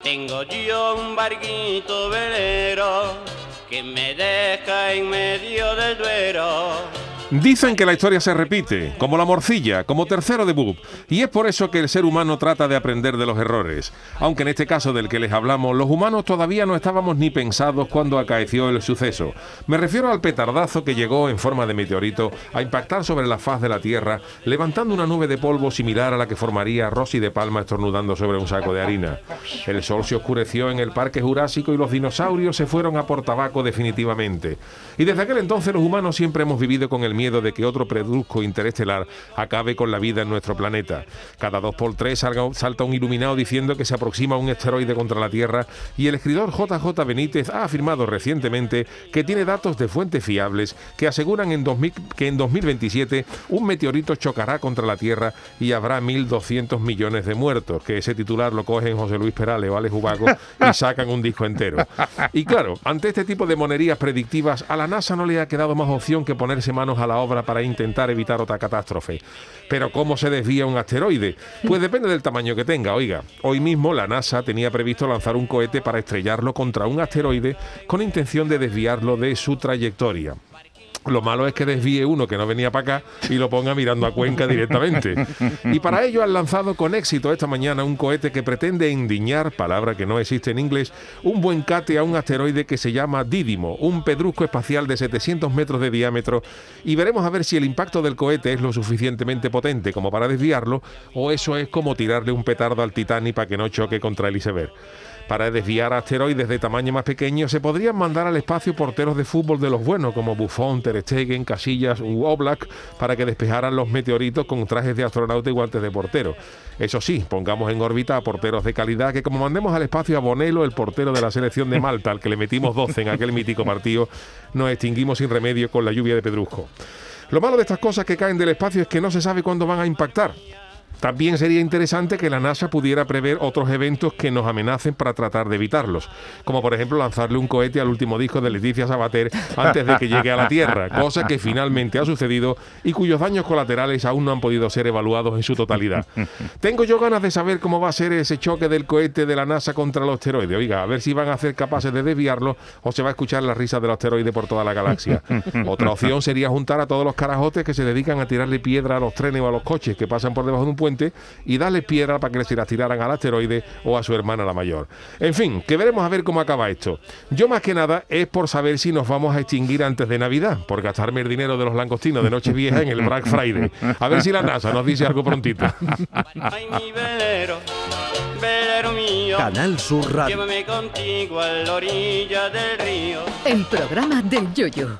Tengo yo un barquito velero que me deja en medio del duero. Dicen que la historia se repite, como la morcilla, como tercero de Bub, y es por eso que el ser humano trata de aprender de los errores. Aunque en este caso del que les hablamos, los humanos todavía no estábamos ni pensados cuando acaeció el suceso. Me refiero al petardazo que llegó en forma de meteorito a impactar sobre la faz de la Tierra, levantando una nube de polvo similar a la que formaría Rosy de Palma estornudando sobre un saco de harina. El sol se oscureció en el Parque Jurásico y los dinosaurios se fueron a por tabaco definitivamente. Y desde aquel entonces los humanos siempre hemos vivido con el miedo de que otro preduzco interestelar acabe con la vida en nuestro planeta. Cada dos por tres salta un iluminado diciendo que se aproxima un asteroide contra la Tierra y el escritor JJ Benítez ha afirmado recientemente que tiene datos de fuentes fiables que aseguran en que en 2027 un meteorito chocará contra la Tierra y habrá 1.200 millones de muertos, que ese titular lo cogen José Luis Perales o Alex Ubago y sacan un disco entero. Y claro, ante este tipo de monerías predictivas, a la NASA no le ha quedado más opción que ponerse manos a la obra para intentar evitar otra catástrofe. Pero ¿cómo se desvía un asteroide? Pues depende del tamaño que tenga. Oiga, hoy mismo la NASA tenía previsto lanzar un cohete para estrellarlo contra un asteroide con intención de desviarlo de su trayectoria. Lo malo es que desvíe uno que no venía para acá y lo ponga mirando a Cuenca directamente. Y para ello han lanzado con éxito esta mañana un cohete que pretende endiñar, palabra que no existe en inglés, un buen cate a un asteroide que se llama Dídimo, un pedrusco espacial de 700 metros de diámetro. Y veremos a ver si el impacto del cohete es lo suficientemente potente como para desviarlo o eso es como tirarle un petardo al Titanic para que no choque contra el iceberg. Para desviar asteroides de tamaño más pequeño se podrían mandar al espacio porteros de fútbol de los buenos como Buffon, Ter Stegen, Casillas u Oblak para que despejaran los meteoritos con trajes de astronauta y guantes de portero. Eso sí, pongamos en órbita a porteros de calidad que como mandemos al espacio a Bonelo, el portero de la selección de Malta, al que le metimos 12 en aquel mítico partido, nos extinguimos sin remedio con la lluvia de pedrusco. Lo malo de estas cosas que caen del espacio es que no se sabe cuándo van a impactar. También sería interesante que la NASA pudiera prever otros eventos que nos amenacen para tratar de evitarlos, como por ejemplo lanzarle un cohete al último disco de Leticia Sabater antes de que llegue a la Tierra, cosa que finalmente ha sucedido y cuyos daños colaterales aún no han podido ser evaluados en su totalidad. Tengo yo ganas de saber cómo va a ser ese choque del cohete de la NASA contra los asteroides. Oiga, a ver si van a ser capaces de desviarlo o se va a escuchar la risa del asteroide por toda la galaxia. Otra opción sería juntar a todos los carajotes que se dedican a tirarle piedra a los trenes o a los coches que pasan por debajo de un puente y darle piedra para que se la tiraran al asteroide o a su hermana la mayor. En fin, que veremos a ver cómo acaba esto. Yo más que nada es por saber si nos vamos a extinguir antes de Navidad, por gastarme el dinero de los langostinos de Nochevieja en el Black Friday. A ver si la NASA nos dice algo prontito. Canal Sur Radio. Llévame contigo a la orilla del río. El programa del yoyo.